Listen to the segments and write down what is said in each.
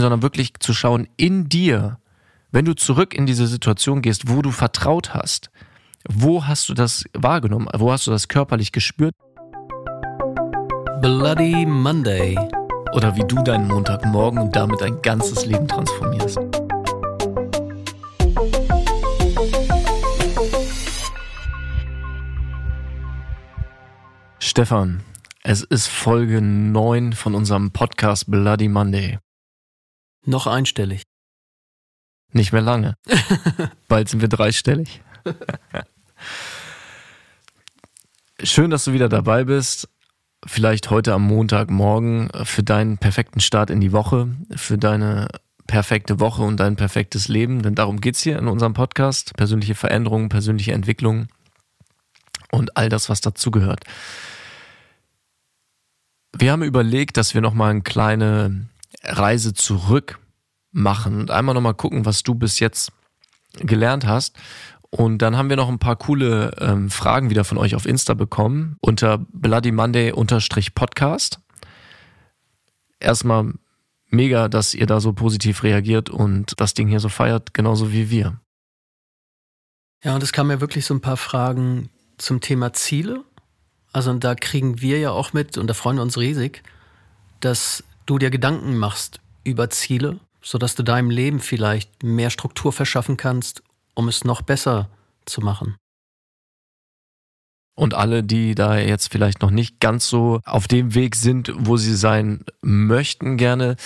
sondern wirklich zu schauen in dir, wenn du zurück in diese Situation gehst, wo du vertraut hast, wo hast du das wahrgenommen, wo hast du das körperlich gespürt? Bloody Monday. Oder wie du deinen Montagmorgen und damit dein ganzes Leben transformierst. Stefan, es ist Folge 9 von unserem Podcast Bloody Monday. Noch einstellig. Nicht mehr lange. Bald sind wir dreistellig. Schön, dass du wieder dabei bist. Vielleicht heute am Montagmorgen für deinen perfekten Start in die Woche, für deine perfekte Woche und dein perfektes Leben, denn darum geht's hier in unserem Podcast. Persönliche Veränderungen, persönliche Entwicklung und all das, was dazugehört. Wir haben überlegt, dass wir nochmal eine kleine Reise zurück machen und einmal nochmal gucken, was du bis jetzt gelernt hast. Und dann haben wir noch ein paar coole ähm, Fragen wieder von euch auf Insta bekommen unter Bloody Monday Podcast. Erstmal mega, dass ihr da so positiv reagiert und das Ding hier so feiert, genauso wie wir. Ja, und es kamen ja wirklich so ein paar Fragen zum Thema Ziele also und da kriegen wir ja auch mit, und da freuen wir uns riesig, dass du dir Gedanken machst über Ziele, sodass du deinem Leben vielleicht mehr Struktur verschaffen kannst, um es noch besser zu machen. Und alle, die da jetzt vielleicht noch nicht ganz so auf dem Weg sind, wo sie sein möchten, gerne,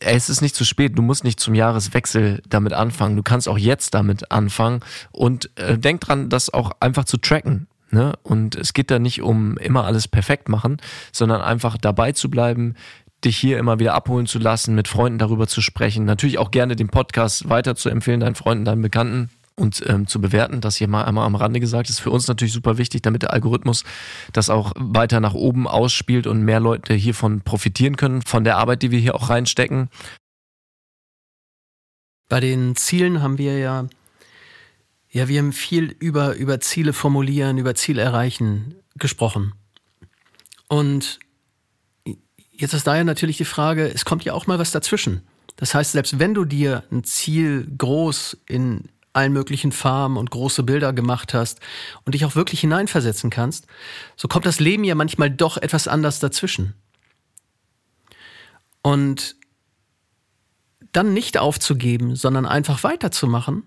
es ist nicht zu spät, du musst nicht zum Jahreswechsel damit anfangen. Du kannst auch jetzt damit anfangen und äh, denk dran, das auch einfach zu tracken. Ne? Und es geht da nicht um immer alles perfekt machen, sondern einfach dabei zu bleiben, dich hier immer wieder abholen zu lassen, mit Freunden darüber zu sprechen, natürlich auch gerne den Podcast weiter zu empfehlen, deinen Freunden, deinen Bekannten und ähm, zu bewerten. Das hier mal einmal am Rande gesagt ist für uns natürlich super wichtig, damit der Algorithmus das auch weiter nach oben ausspielt und mehr Leute hiervon profitieren können, von der Arbeit, die wir hier auch reinstecken. Bei den Zielen haben wir ja ja, wir haben viel über, über Ziele formulieren, über Ziele erreichen gesprochen. Und jetzt ist daher natürlich die Frage, es kommt ja auch mal was dazwischen. Das heißt, selbst wenn du dir ein Ziel groß in allen möglichen Farben und große Bilder gemacht hast und dich auch wirklich hineinversetzen kannst, so kommt das Leben ja manchmal doch etwas anders dazwischen. Und dann nicht aufzugeben, sondern einfach weiterzumachen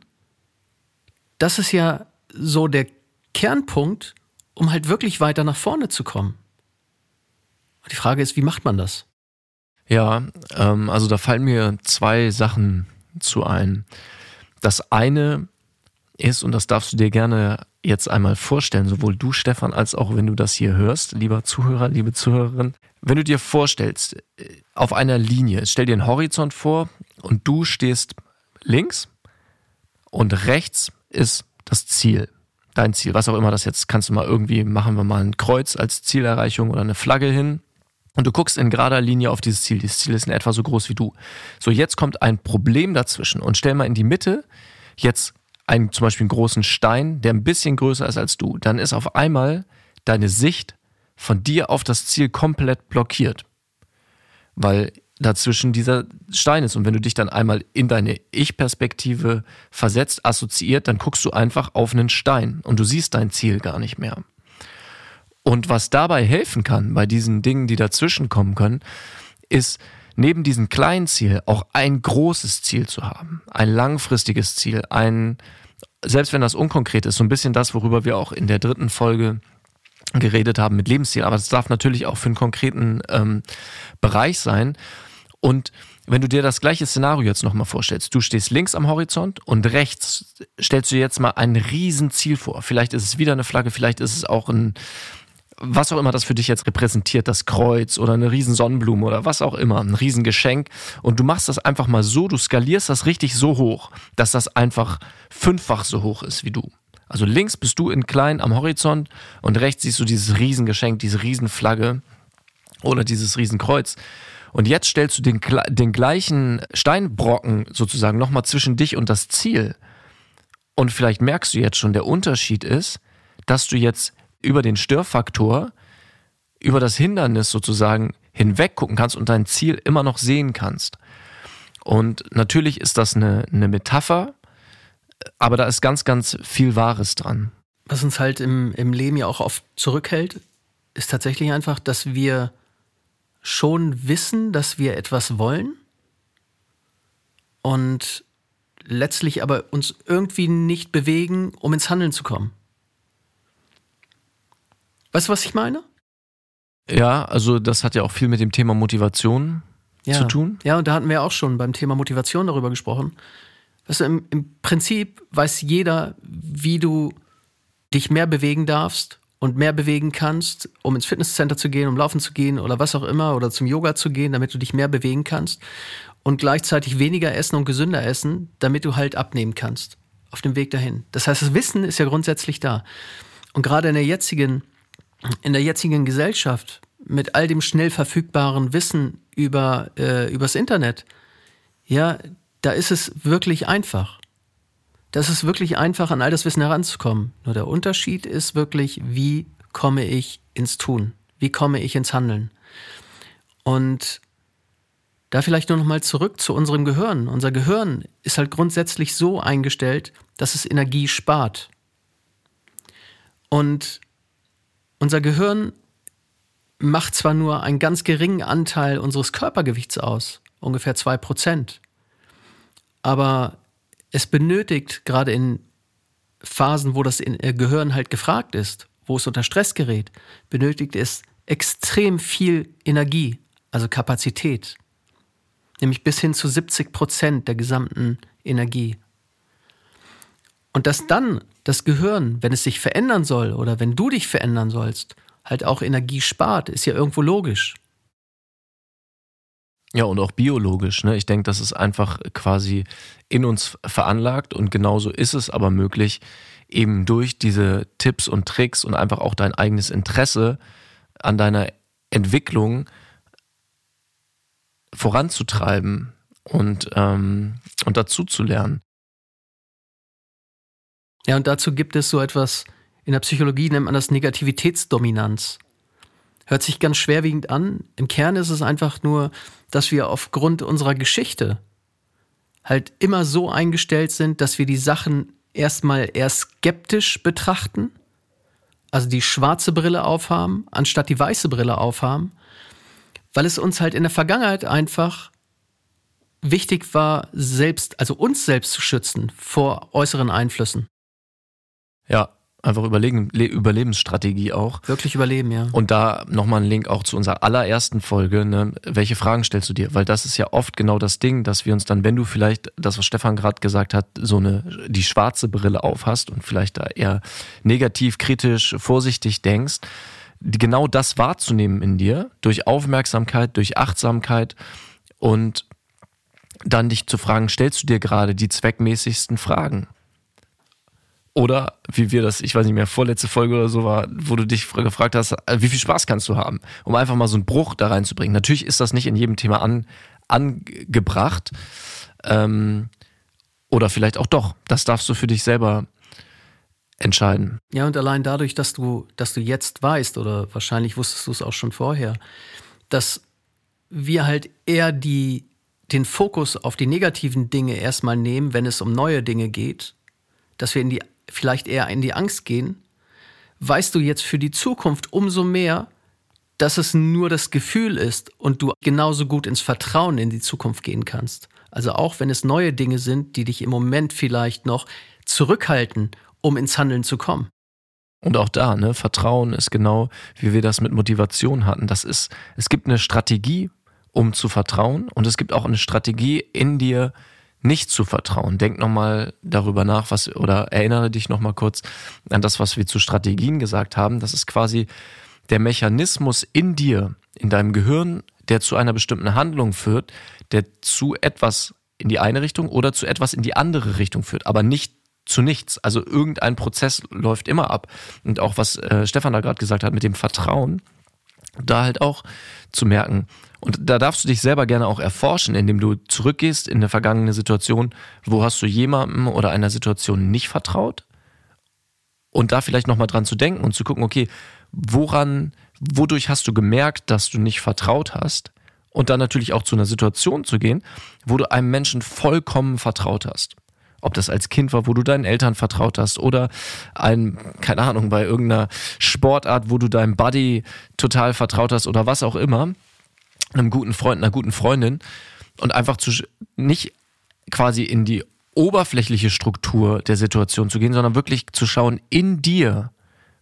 das ist ja so der Kernpunkt, um halt wirklich weiter nach vorne zu kommen. Die Frage ist, wie macht man das? Ja, ähm, also da fallen mir zwei Sachen zu ein. Das eine ist, und das darfst du dir gerne jetzt einmal vorstellen, sowohl du, Stefan, als auch wenn du das hier hörst, lieber Zuhörer, liebe Zuhörerin, wenn du dir vorstellst, äh, auf einer Linie, stell dir einen Horizont vor und du stehst links und rechts ist das Ziel. Dein Ziel, was auch immer das jetzt, kannst du mal irgendwie, machen wir mal ein Kreuz als Zielerreichung oder eine Flagge hin. Und du guckst in gerader Linie auf dieses Ziel. Dieses Ziel ist in etwa so groß wie du. So, jetzt kommt ein Problem dazwischen und stell mal in die Mitte jetzt einen, zum Beispiel einen großen Stein, der ein bisschen größer ist als du. Dann ist auf einmal deine Sicht von dir auf das Ziel komplett blockiert. Weil dazwischen dieser Stein ist. Und wenn du dich dann einmal in deine Ich-Perspektive versetzt, assoziiert, dann guckst du einfach auf einen Stein und du siehst dein Ziel gar nicht mehr. Und was dabei helfen kann, bei diesen Dingen, die dazwischen kommen können, ist neben diesem kleinen Ziel auch ein großes Ziel zu haben. Ein langfristiges Ziel, ein, selbst wenn das unkonkret ist, so ein bisschen das, worüber wir auch in der dritten Folge geredet haben mit Lebensziel, aber das darf natürlich auch für einen konkreten ähm, Bereich sein. Und wenn du dir das gleiche Szenario jetzt nochmal vorstellst, du stehst links am Horizont und rechts stellst du jetzt mal ein Riesenziel vor. Vielleicht ist es wieder eine Flagge, vielleicht ist es auch ein, was auch immer das für dich jetzt repräsentiert, das Kreuz oder eine riesen Sonnenblume oder was auch immer, ein Riesengeschenk. Und du machst das einfach mal so, du skalierst das richtig so hoch, dass das einfach fünffach so hoch ist wie du. Also links bist du in klein am Horizont und rechts siehst du dieses Riesengeschenk, diese Riesenflagge oder dieses Riesenkreuz. Und jetzt stellst du den, den gleichen Steinbrocken sozusagen nochmal zwischen dich und das Ziel. Und vielleicht merkst du jetzt schon, der Unterschied ist, dass du jetzt über den Störfaktor, über das Hindernis sozusagen hinweg gucken kannst und dein Ziel immer noch sehen kannst. Und natürlich ist das eine, eine Metapher, aber da ist ganz, ganz viel Wahres dran. Was uns halt im, im Leben ja auch oft zurückhält, ist tatsächlich einfach, dass wir schon wissen, dass wir etwas wollen und letztlich aber uns irgendwie nicht bewegen, um ins Handeln zu kommen. Weißt du, was ich meine? Ja, also das hat ja auch viel mit dem Thema Motivation ja. zu tun. Ja, und da hatten wir auch schon beim Thema Motivation darüber gesprochen. Weißt du, im, im Prinzip weiß jeder, wie du dich mehr bewegen darfst und mehr bewegen kannst, um ins Fitnesscenter zu gehen, um laufen zu gehen oder was auch immer oder zum Yoga zu gehen, damit du dich mehr bewegen kannst und gleichzeitig weniger essen und gesünder essen, damit du halt abnehmen kannst auf dem Weg dahin. Das heißt, das Wissen ist ja grundsätzlich da. Und gerade in der jetzigen in der jetzigen Gesellschaft mit all dem schnell verfügbaren Wissen über äh, übers Internet, ja, da ist es wirklich einfach. Das ist wirklich einfach, an all das Wissen heranzukommen. Nur der Unterschied ist wirklich, wie komme ich ins Tun? Wie komme ich ins Handeln? Und da vielleicht nur noch mal zurück zu unserem Gehirn. Unser Gehirn ist halt grundsätzlich so eingestellt, dass es Energie spart. Und unser Gehirn macht zwar nur einen ganz geringen Anteil unseres Körpergewichts aus, ungefähr zwei Prozent, aber es benötigt gerade in Phasen, wo das äh, Gehirn halt gefragt ist, wo es unter Stress gerät, benötigt es extrem viel Energie, also Kapazität, nämlich bis hin zu 70 Prozent der gesamten Energie. Und dass dann das Gehirn, wenn es sich verändern soll oder wenn du dich verändern sollst, halt auch Energie spart, ist ja irgendwo logisch. Ja, und auch biologisch. Ne? Ich denke, das ist einfach quasi in uns veranlagt und genauso ist es aber möglich, eben durch diese Tipps und Tricks und einfach auch dein eigenes Interesse an deiner Entwicklung voranzutreiben und, ähm, und dazu zu lernen. Ja, und dazu gibt es so etwas, in der Psychologie nennt man das Negativitätsdominanz. Hört sich ganz schwerwiegend an. Im Kern ist es einfach nur, dass wir aufgrund unserer Geschichte halt immer so eingestellt sind, dass wir die Sachen erstmal eher skeptisch betrachten, also die schwarze Brille aufhaben, anstatt die weiße Brille aufhaben, weil es uns halt in der Vergangenheit einfach wichtig war, selbst, also uns selbst zu schützen vor äußeren Einflüssen. Ja, einfach Überleben, Überlebensstrategie auch. Wirklich überleben, ja. Und da nochmal ein Link auch zu unserer allerersten Folge. Ne? Welche Fragen stellst du dir? Weil das ist ja oft genau das Ding, dass wir uns dann, wenn du vielleicht das, was Stefan gerade gesagt hat, so eine die schwarze Brille aufhast und vielleicht da eher negativ, kritisch, vorsichtig denkst, genau das wahrzunehmen in dir, durch Aufmerksamkeit, durch Achtsamkeit und dann dich zu fragen, stellst du dir gerade die zweckmäßigsten Fragen? Oder wie wir das, ich weiß nicht mehr, vorletzte Folge oder so war, wo du dich gefragt hast, äh, wie viel Spaß kannst du haben, um einfach mal so einen Bruch da reinzubringen. Natürlich ist das nicht in jedem Thema an, angebracht. Ähm, oder vielleicht auch doch. Das darfst du für dich selber entscheiden. Ja, und allein dadurch, dass du, dass du jetzt weißt, oder wahrscheinlich wusstest du es auch schon vorher, dass wir halt eher die, den Fokus auf die negativen Dinge erstmal nehmen, wenn es um neue Dinge geht, dass wir in die vielleicht eher in die Angst gehen, weißt du jetzt für die Zukunft umso mehr, dass es nur das Gefühl ist und du genauso gut ins Vertrauen in die Zukunft gehen kannst. Also auch wenn es neue Dinge sind, die dich im Moment vielleicht noch zurückhalten, um ins Handeln zu kommen. Und auch da, ne, Vertrauen ist genau, wie wir das mit Motivation hatten. Das ist, es gibt eine Strategie, um zu vertrauen und es gibt auch eine Strategie in dir, nicht zu vertrauen. Denk nochmal darüber nach, was, oder erinnere dich nochmal kurz an das, was wir zu Strategien gesagt haben. Das ist quasi der Mechanismus in dir, in deinem Gehirn, der zu einer bestimmten Handlung führt, der zu etwas in die eine Richtung oder zu etwas in die andere Richtung führt, aber nicht zu nichts. Also irgendein Prozess läuft immer ab. Und auch was äh, Stefan da gerade gesagt hat mit dem Vertrauen, da halt auch zu merken. Und da darfst du dich selber gerne auch erforschen, indem du zurückgehst in eine vergangene Situation, wo hast du jemandem oder einer Situation nicht vertraut? Und da vielleicht nochmal dran zu denken und zu gucken, okay, woran, wodurch hast du gemerkt, dass du nicht vertraut hast? und dann natürlich auch zu einer Situation zu gehen, wo du einem Menschen vollkommen vertraut hast. Ob das als Kind war, wo du deinen Eltern vertraut hast oder ein, keine Ahnung, bei irgendeiner Sportart, wo du deinem Buddy total vertraut hast oder was auch immer, einem guten Freund, einer guten Freundin und einfach zu, nicht quasi in die oberflächliche Struktur der Situation zu gehen, sondern wirklich zu schauen in dir,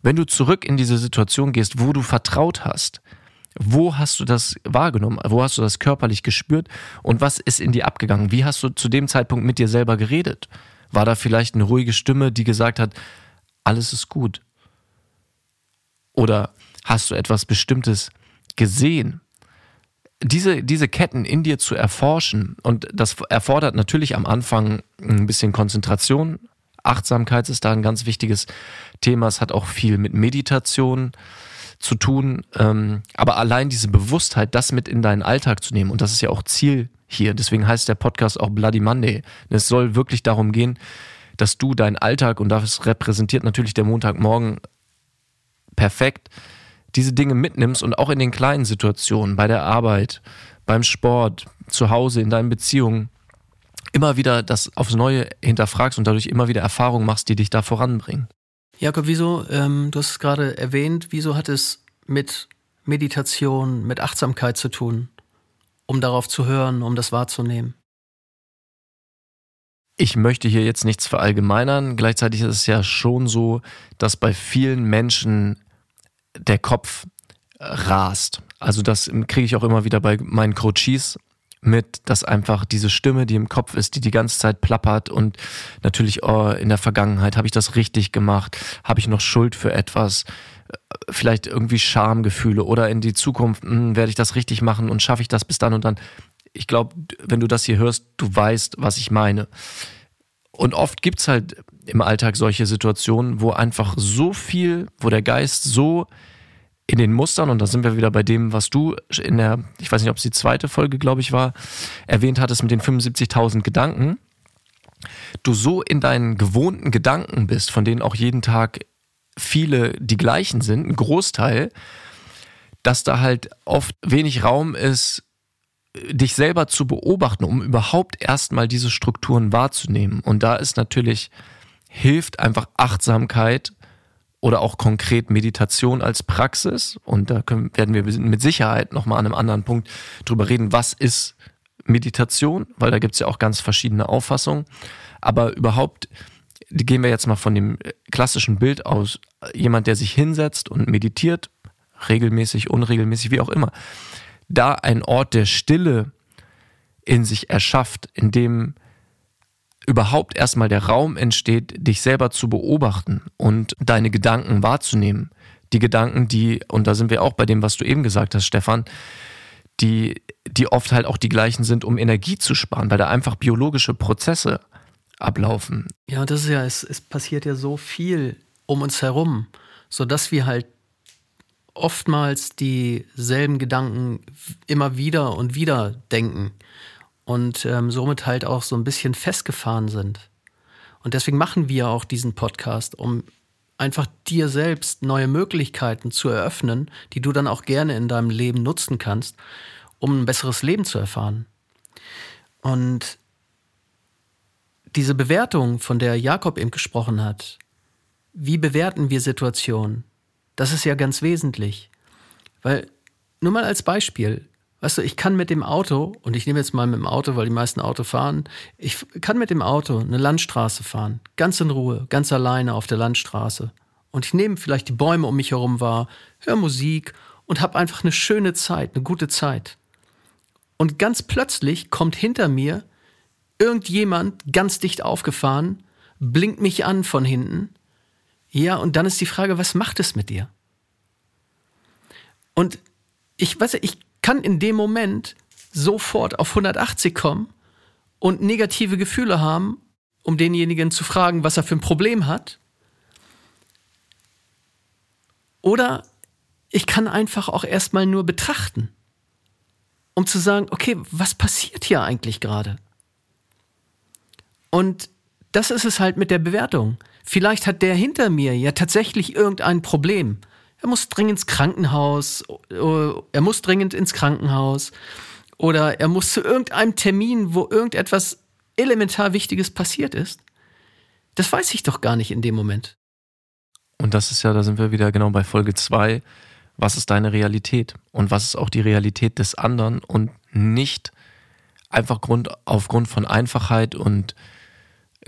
wenn du zurück in diese Situation gehst, wo du vertraut hast, wo hast du das wahrgenommen? Wo hast du das körperlich gespürt? Und was ist in dir abgegangen? Wie hast du zu dem Zeitpunkt mit dir selber geredet? War da vielleicht eine ruhige Stimme, die gesagt hat, alles ist gut? Oder hast du etwas Bestimmtes gesehen? Diese, diese Ketten in dir zu erforschen, und das erfordert natürlich am Anfang ein bisschen Konzentration. Achtsamkeit ist da ein ganz wichtiges Thema. Es hat auch viel mit Meditation zu tun. Ähm, aber allein diese Bewusstheit, das mit in deinen Alltag zu nehmen, und das ist ja auch Ziel hier, deswegen heißt der Podcast auch Bloody Monday. Es soll wirklich darum gehen, dass du deinen Alltag, und das repräsentiert natürlich der Montagmorgen perfekt, diese Dinge mitnimmst und auch in den kleinen Situationen, bei der Arbeit, beim Sport, zu Hause, in deinen Beziehungen, immer wieder das aufs Neue hinterfragst und dadurch immer wieder Erfahrungen machst, die dich da voranbringen. Jakob, wieso, ähm, du hast es gerade erwähnt, wieso hat es mit Meditation, mit Achtsamkeit zu tun, um darauf zu hören, um das wahrzunehmen? Ich möchte hier jetzt nichts verallgemeinern. Gleichzeitig ist es ja schon so, dass bei vielen Menschen der Kopf rast. Also das kriege ich auch immer wieder bei meinen Coaches mit, dass einfach diese Stimme, die im Kopf ist, die die ganze Zeit plappert und natürlich oh, in der Vergangenheit habe ich das richtig gemacht, habe ich noch Schuld für etwas, äh, vielleicht irgendwie Schamgefühle oder in die Zukunft hm, werde ich das richtig machen und schaffe ich das bis dann und dann. Ich glaube, wenn du das hier hörst, du weißt, was ich meine. Und oft gibt es halt im Alltag solche Situationen, wo einfach so viel, wo der Geist so in den Mustern, und da sind wir wieder bei dem, was du in der, ich weiß nicht, ob es die zweite Folge, glaube ich, war, erwähnt hattest mit den 75.000 Gedanken, du so in deinen gewohnten Gedanken bist, von denen auch jeden Tag viele die gleichen sind, ein Großteil, dass da halt oft wenig Raum ist, dich selber zu beobachten, um überhaupt erstmal diese Strukturen wahrzunehmen. Und da ist natürlich, hilft einfach Achtsamkeit oder auch konkret Meditation als Praxis. Und da können, werden wir mit Sicherheit nochmal an einem anderen Punkt drüber reden, was ist Meditation, weil da gibt es ja auch ganz verschiedene Auffassungen. Aber überhaupt gehen wir jetzt mal von dem klassischen Bild aus, jemand, der sich hinsetzt und meditiert, regelmäßig, unregelmäßig, wie auch immer, da ein Ort der Stille in sich erschafft, in dem überhaupt erstmal der Raum entsteht, dich selber zu beobachten und deine Gedanken wahrzunehmen. Die Gedanken, die, und da sind wir auch bei dem, was du eben gesagt hast, Stefan, die, die oft halt auch die gleichen sind, um Energie zu sparen, weil da einfach biologische Prozesse ablaufen. Ja, das ist ja, es, es passiert ja so viel um uns herum, sodass wir halt oftmals dieselben Gedanken immer wieder und wieder denken und ähm, somit halt auch so ein bisschen festgefahren sind. Und deswegen machen wir auch diesen Podcast, um einfach dir selbst neue Möglichkeiten zu eröffnen, die du dann auch gerne in deinem Leben nutzen kannst, um ein besseres Leben zu erfahren. Und diese Bewertung, von der Jakob eben gesprochen hat, wie bewerten wir Situationen? Das ist ja ganz wesentlich. Weil, nur mal als Beispiel, Weißt du, ich kann mit dem Auto, und ich nehme jetzt mal mit dem Auto, weil die meisten Auto fahren, ich kann mit dem Auto eine Landstraße fahren, ganz in Ruhe, ganz alleine auf der Landstraße. Und ich nehme vielleicht die Bäume um mich herum wahr, höre Musik und habe einfach eine schöne Zeit, eine gute Zeit. Und ganz plötzlich kommt hinter mir irgendjemand ganz dicht aufgefahren, blinkt mich an von hinten. Ja, und dann ist die Frage, was macht es mit dir? Und ich weiß, ich kann in dem Moment sofort auf 180 kommen und negative Gefühle haben, um denjenigen zu fragen, was er für ein Problem hat. Oder ich kann einfach auch erstmal nur betrachten, um zu sagen, okay, was passiert hier eigentlich gerade? Und das ist es halt mit der Bewertung. Vielleicht hat der hinter mir ja tatsächlich irgendein Problem er muss dringend ins Krankenhaus, äh, er muss dringend ins Krankenhaus oder er muss zu irgendeinem Termin, wo irgendetwas elementar Wichtiges passiert ist. Das weiß ich doch gar nicht in dem Moment. Und das ist ja, da sind wir wieder genau bei Folge 2. Was ist deine Realität? Und was ist auch die Realität des anderen? Und nicht einfach Grund, aufgrund von Einfachheit und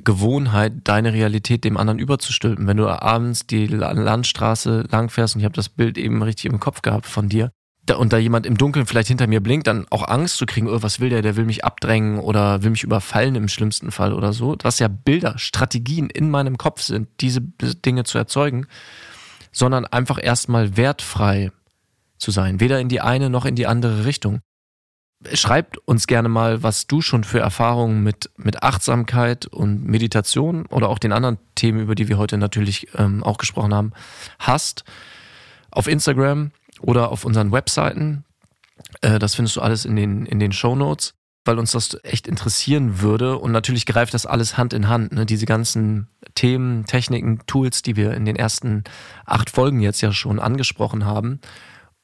Gewohnheit, deine Realität dem anderen überzustülpen. Wenn du abends die Landstraße langfährst und ich habe das Bild eben richtig im Kopf gehabt von dir, da, und da jemand im Dunkeln vielleicht hinter mir blinkt, dann auch Angst zu kriegen, oh, was will der, der will mich abdrängen oder will mich überfallen im schlimmsten Fall oder so. Was ja Bilder, Strategien in meinem Kopf sind, diese Dinge zu erzeugen, sondern einfach erstmal wertfrei zu sein, weder in die eine noch in die andere Richtung. Schreibt uns gerne mal, was du schon für Erfahrungen mit, mit Achtsamkeit und Meditation oder auch den anderen Themen, über die wir heute natürlich ähm, auch gesprochen haben, hast. Auf Instagram oder auf unseren Webseiten. Äh, das findest du alles in den, in den Show Notes, weil uns das echt interessieren würde. Und natürlich greift das alles Hand in Hand. Ne? Diese ganzen Themen, Techniken, Tools, die wir in den ersten acht Folgen jetzt ja schon angesprochen haben.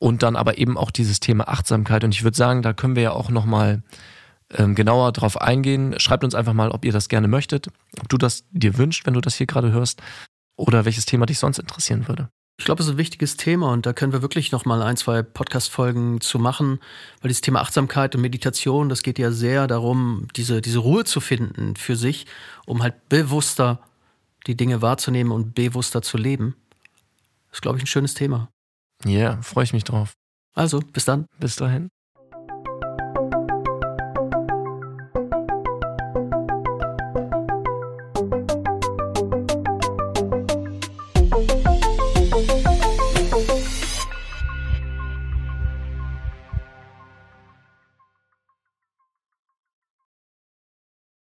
Und dann aber eben auch dieses Thema Achtsamkeit. Und ich würde sagen, da können wir ja auch nochmal ähm, genauer drauf eingehen. Schreibt uns einfach mal, ob ihr das gerne möchtet, ob du das dir wünscht, wenn du das hier gerade hörst, oder welches Thema dich sonst interessieren würde. Ich glaube, es ist ein wichtiges Thema und da können wir wirklich noch mal ein, zwei Podcast-Folgen zu machen, weil dieses Thema Achtsamkeit und Meditation, das geht ja sehr darum, diese, diese Ruhe zu finden für sich, um halt bewusster die Dinge wahrzunehmen und bewusster zu leben. Das ist, glaube ich, ein schönes Thema. Ja, yeah, freue ich mich drauf. Also, bis dann. Bis dahin.